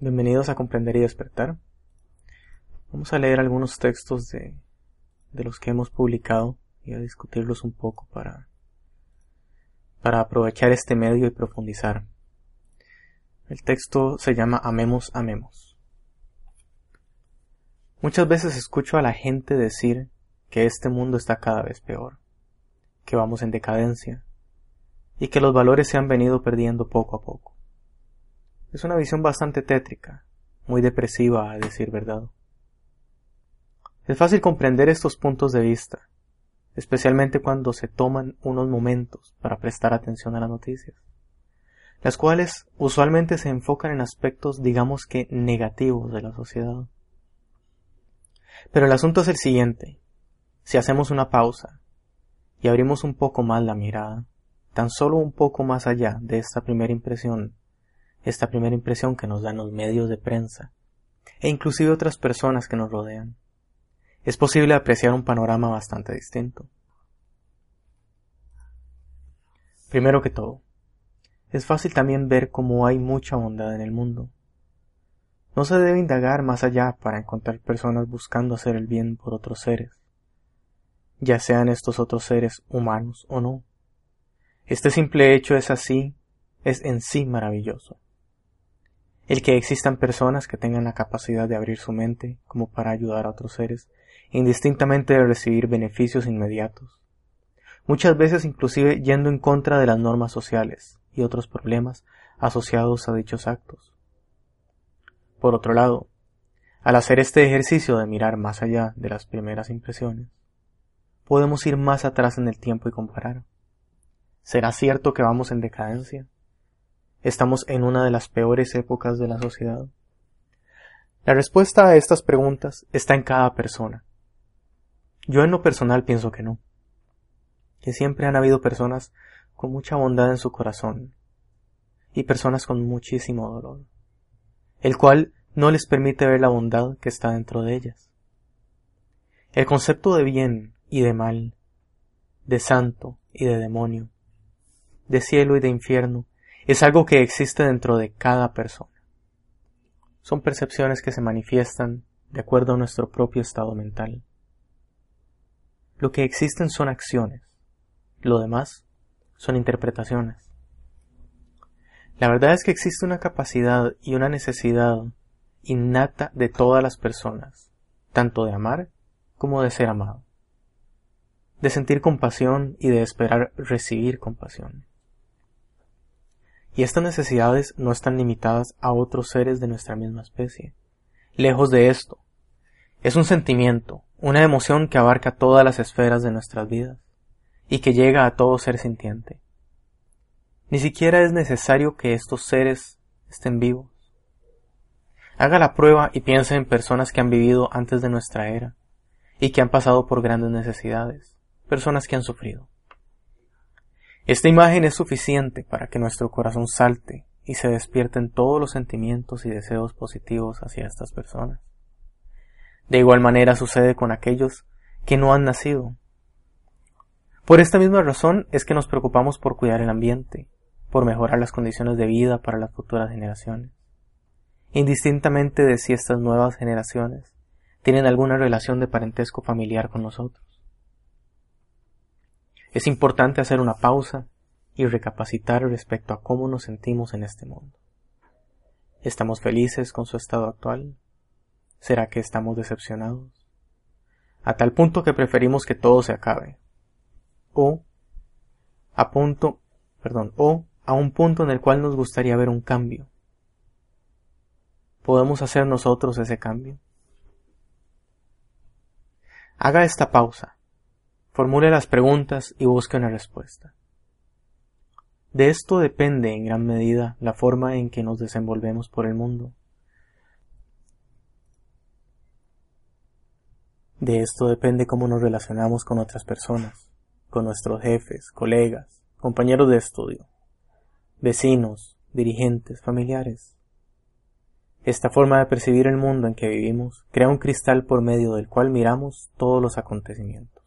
Bienvenidos a Comprender y Despertar. Vamos a leer algunos textos de, de los que hemos publicado y a discutirlos un poco para, para aprovechar este medio y profundizar. El texto se llama Amemos, amemos. Muchas veces escucho a la gente decir que este mundo está cada vez peor, que vamos en decadencia y que los valores se han venido perdiendo poco a poco. Es una visión bastante tétrica, muy depresiva a decir verdad. Es fácil comprender estos puntos de vista, especialmente cuando se toman unos momentos para prestar atención a las noticias, las cuales usualmente se enfocan en aspectos digamos que negativos de la sociedad. Pero el asunto es el siguiente, si hacemos una pausa y abrimos un poco más la mirada, tan solo un poco más allá de esta primera impresión esta primera impresión que nos dan los medios de prensa e inclusive otras personas que nos rodean. Es posible apreciar un panorama bastante distinto. Primero que todo, es fácil también ver cómo hay mucha bondad en el mundo. No se debe indagar más allá para encontrar personas buscando hacer el bien por otros seres, ya sean estos otros seres humanos o no. Este simple hecho es así, es en sí maravilloso. El que existan personas que tengan la capacidad de abrir su mente como para ayudar a otros seres, indistintamente de recibir beneficios inmediatos. Muchas veces inclusive yendo en contra de las normas sociales y otros problemas asociados a dichos actos. Por otro lado, al hacer este ejercicio de mirar más allá de las primeras impresiones, podemos ir más atrás en el tiempo y comparar. ¿Será cierto que vamos en decadencia? ¿Estamos en una de las peores épocas de la sociedad? La respuesta a estas preguntas está en cada persona. Yo en lo personal pienso que no. Que siempre han habido personas con mucha bondad en su corazón y personas con muchísimo dolor, el cual no les permite ver la bondad que está dentro de ellas. El concepto de bien y de mal, de santo y de demonio, de cielo y de infierno, es algo que existe dentro de cada persona. Son percepciones que se manifiestan de acuerdo a nuestro propio estado mental. Lo que existen son acciones, lo demás son interpretaciones. La verdad es que existe una capacidad y una necesidad innata de todas las personas, tanto de amar como de ser amado, de sentir compasión y de esperar recibir compasión. Y estas necesidades no están limitadas a otros seres de nuestra misma especie. Lejos de esto, es un sentimiento, una emoción que abarca todas las esferas de nuestras vidas y que llega a todo ser sintiente. Ni siquiera es necesario que estos seres estén vivos. Haga la prueba y piense en personas que han vivido antes de nuestra era y que han pasado por grandes necesidades, personas que han sufrido. Esta imagen es suficiente para que nuestro corazón salte y se despierten todos los sentimientos y deseos positivos hacia estas personas. De igual manera sucede con aquellos que no han nacido. Por esta misma razón es que nos preocupamos por cuidar el ambiente, por mejorar las condiciones de vida para las futuras generaciones, indistintamente de si estas nuevas generaciones tienen alguna relación de parentesco familiar con nosotros. Es importante hacer una pausa y recapacitar respecto a cómo nos sentimos en este mundo. ¿Estamos felices con su estado actual? ¿Será que estamos decepcionados? A tal punto que preferimos que todo se acabe. O a punto, perdón, o a un punto en el cual nos gustaría ver un cambio. ¿Podemos hacer nosotros ese cambio? Haga esta pausa formule las preguntas y busque una respuesta. De esto depende en gran medida la forma en que nos desenvolvemos por el mundo. De esto depende cómo nos relacionamos con otras personas, con nuestros jefes, colegas, compañeros de estudio, vecinos, dirigentes, familiares. Esta forma de percibir el mundo en que vivimos crea un cristal por medio del cual miramos todos los acontecimientos.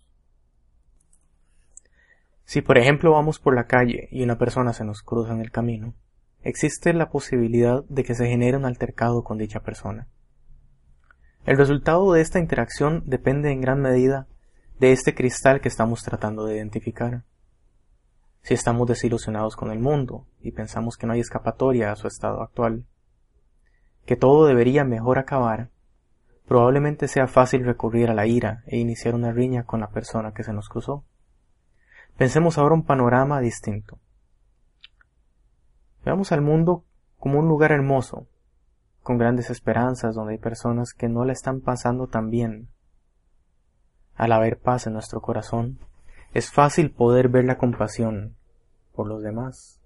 Si por ejemplo vamos por la calle y una persona se nos cruza en el camino, existe la posibilidad de que se genere un altercado con dicha persona. El resultado de esta interacción depende en gran medida de este cristal que estamos tratando de identificar. Si estamos desilusionados con el mundo y pensamos que no hay escapatoria a su estado actual, que todo debería mejor acabar, probablemente sea fácil recurrir a la ira e iniciar una riña con la persona que se nos cruzó. Pensemos ahora un panorama distinto. Veamos al mundo como un lugar hermoso, con grandes esperanzas donde hay personas que no la están pasando tan bien. Al haber paz en nuestro corazón, es fácil poder ver la compasión por los demás.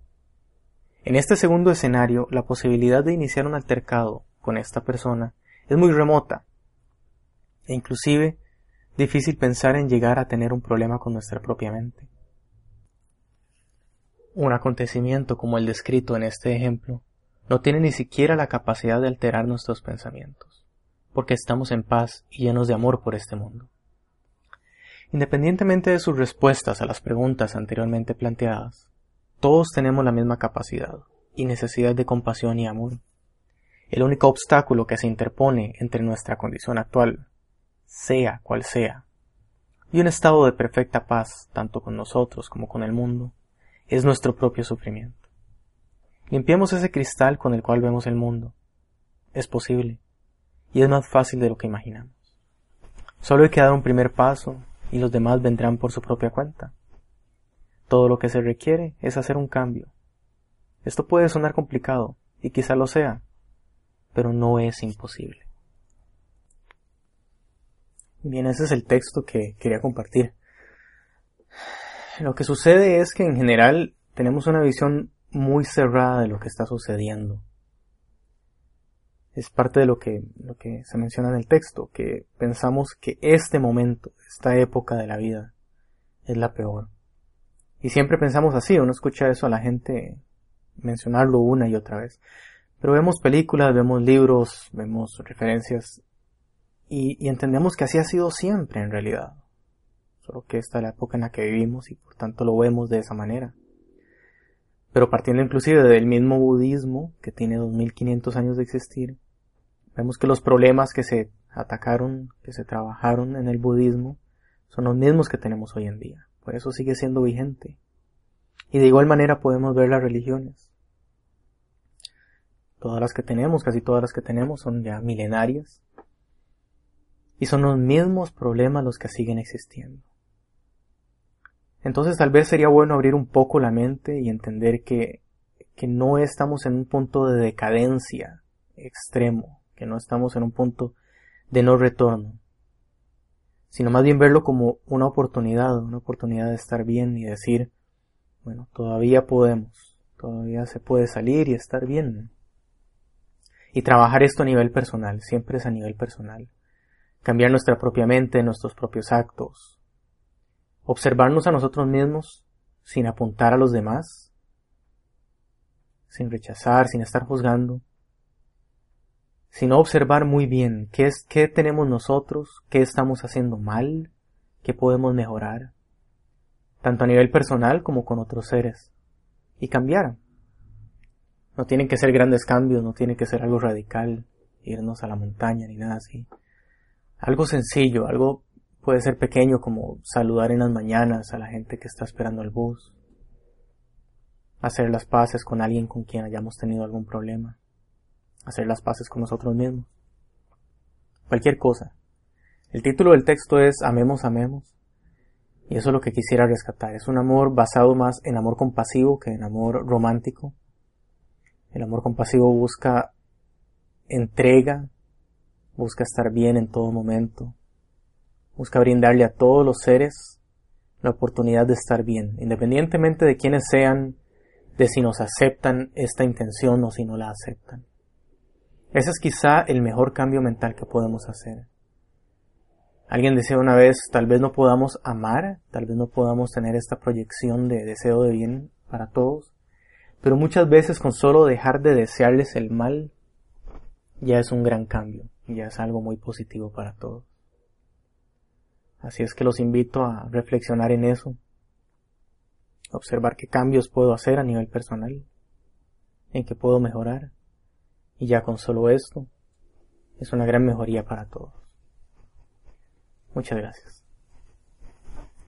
En este segundo escenario, la posibilidad de iniciar un altercado con esta persona es muy remota e inclusive difícil pensar en llegar a tener un problema con nuestra propia mente. Un acontecimiento como el descrito en este ejemplo no tiene ni siquiera la capacidad de alterar nuestros pensamientos, porque estamos en paz y llenos de amor por este mundo. Independientemente de sus respuestas a las preguntas anteriormente planteadas, todos tenemos la misma capacidad y necesidad de compasión y amor. El único obstáculo que se interpone entre nuestra condición actual, sea cual sea, y un estado de perfecta paz tanto con nosotros como con el mundo, es nuestro propio sufrimiento. Limpiemos ese cristal con el cual vemos el mundo. Es posible, y es más fácil de lo que imaginamos. Solo hay que dar un primer paso y los demás vendrán por su propia cuenta. Todo lo que se requiere es hacer un cambio. Esto puede sonar complicado, y quizá lo sea, pero no es imposible. Bien, ese es el texto que quería compartir. Lo que sucede es que en general tenemos una visión muy cerrada de lo que está sucediendo. Es parte de lo que, se menciona en el texto, que pensamos que este momento, esta época de la vida, es la peor. Y siempre pensamos así, uno escucha eso a la gente mencionarlo una y otra vez. Pero vemos películas, vemos libros, vemos referencias y entendemos que así ha sido siempre en realidad solo que esta es la época en la que vivimos y por tanto lo vemos de esa manera. Pero partiendo inclusive del mismo budismo, que tiene 2500 años de existir, vemos que los problemas que se atacaron, que se trabajaron en el budismo, son los mismos que tenemos hoy en día. Por eso sigue siendo vigente. Y de igual manera podemos ver las religiones. Todas las que tenemos, casi todas las que tenemos, son ya milenarias. Y son los mismos problemas los que siguen existiendo. Entonces tal vez sería bueno abrir un poco la mente y entender que, que no estamos en un punto de decadencia extremo, que no estamos en un punto de no retorno, sino más bien verlo como una oportunidad, una oportunidad de estar bien y decir, bueno, todavía podemos, todavía se puede salir y estar bien. Y trabajar esto a nivel personal, siempre es a nivel personal. Cambiar nuestra propia mente, nuestros propios actos, observarnos a nosotros mismos sin apuntar a los demás, sin rechazar, sin estar juzgando, sino observar muy bien qué es qué tenemos nosotros, qué estamos haciendo mal, qué podemos mejorar, tanto a nivel personal como con otros seres, y cambiar. No tienen que ser grandes cambios, no tiene que ser algo radical, irnos a la montaña ni nada así. Algo sencillo, algo Puede ser pequeño como saludar en las mañanas a la gente que está esperando el bus, hacer las paces con alguien con quien hayamos tenido algún problema, hacer las paces con nosotros mismos. Cualquier cosa. El título del texto es Amemos, amemos. Y eso es lo que quisiera rescatar. Es un amor basado más en amor compasivo que en amor romántico. El amor compasivo busca entrega, busca estar bien en todo momento, busca brindarle a todos los seres la oportunidad de estar bien, independientemente de quiénes sean, de si nos aceptan esta intención o si no la aceptan. Ese es quizá el mejor cambio mental que podemos hacer. Alguien decía una vez, tal vez no podamos amar, tal vez no podamos tener esta proyección de deseo de bien para todos, pero muchas veces con solo dejar de desearles el mal, ya es un gran cambio, ya es algo muy positivo para todos. Así es que los invito a reflexionar en eso, observar qué cambios puedo hacer a nivel personal, en qué puedo mejorar, y ya con solo esto, es una gran mejoría para todos. Muchas gracias.